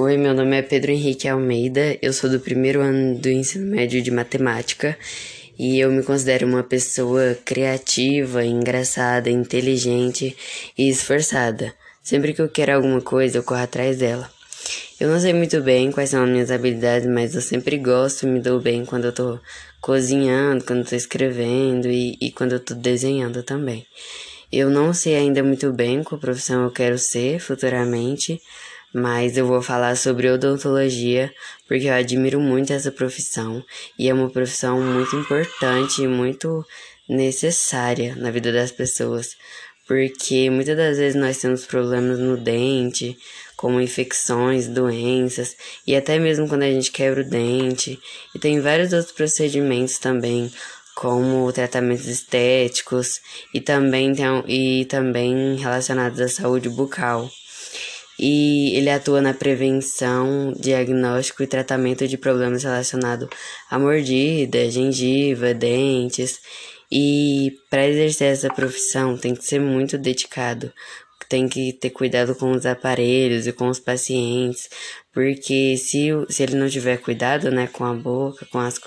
Oi, meu nome é Pedro Henrique Almeida, eu sou do primeiro ano do ensino médio de matemática e eu me considero uma pessoa criativa, engraçada, inteligente e esforçada. Sempre que eu quero alguma coisa, eu corro atrás dela. Eu não sei muito bem quais são as minhas habilidades, mas eu sempre gosto e me dou bem quando eu tô cozinhando, quando eu tô escrevendo e, e quando eu tô desenhando também. Eu não sei ainda muito bem qual profissão eu quero ser futuramente, mas eu vou falar sobre odontologia porque eu admiro muito essa profissão e é uma profissão muito importante e muito necessária na vida das pessoas, porque muitas das vezes nós temos problemas no dente, como infecções, doenças e até mesmo quando a gente quebra o dente, e tem vários outros procedimentos também como tratamentos estéticos e também, tem, e também relacionados à saúde bucal. E ele atua na prevenção, diagnóstico e tratamento de problemas relacionados à mordida, gengiva, dentes. E para exercer essa profissão tem que ser muito dedicado, tem que ter cuidado com os aparelhos e com os pacientes, porque se, se ele não tiver cuidado, né, com a boca, com as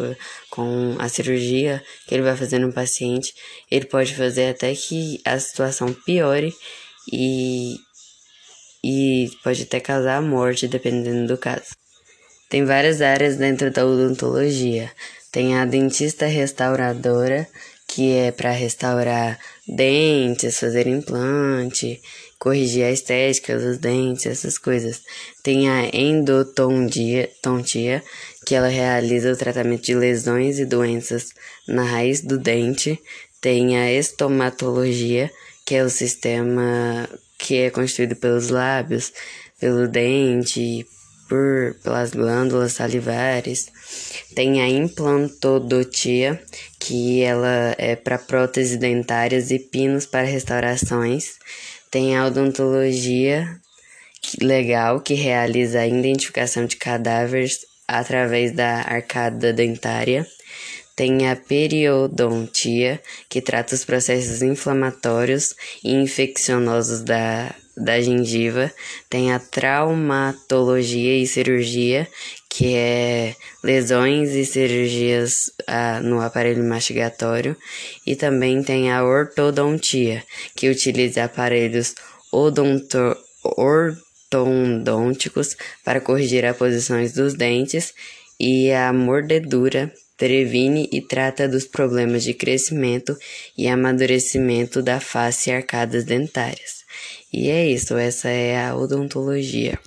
com a cirurgia que ele vai fazer no paciente, ele pode fazer até que a situação piore e e pode até causar a morte dependendo do caso. Tem várias áreas dentro da odontologia. Tem a dentista restauradora, que é para restaurar dentes, fazer implante, corrigir a estética dos dentes, essas coisas. Tem a endodontia, que ela realiza o tratamento de lesões e doenças na raiz do dente. Tem a estomatologia, que é o sistema que é constituído pelos lábios, pelo dente, por, pelas glândulas salivares. Tem a implantodontia, que ela é para próteses dentárias e pinos para restaurações. Tem a odontologia legal, que realiza a identificação de cadáveres através da arcada dentária. Tem a periodontia, que trata os processos inflamatórios e infecciososos da, da gengiva. Tem a traumatologia e cirurgia, que é lesões e cirurgias ah, no aparelho mastigatório, e também tem a ortodontia, que utiliza aparelhos odonto ortodônticos para corrigir as posições dos dentes, e a mordedura previne e trata dos problemas de crescimento e amadurecimento da face e arcadas dentárias. E é isso, essa é a odontologia.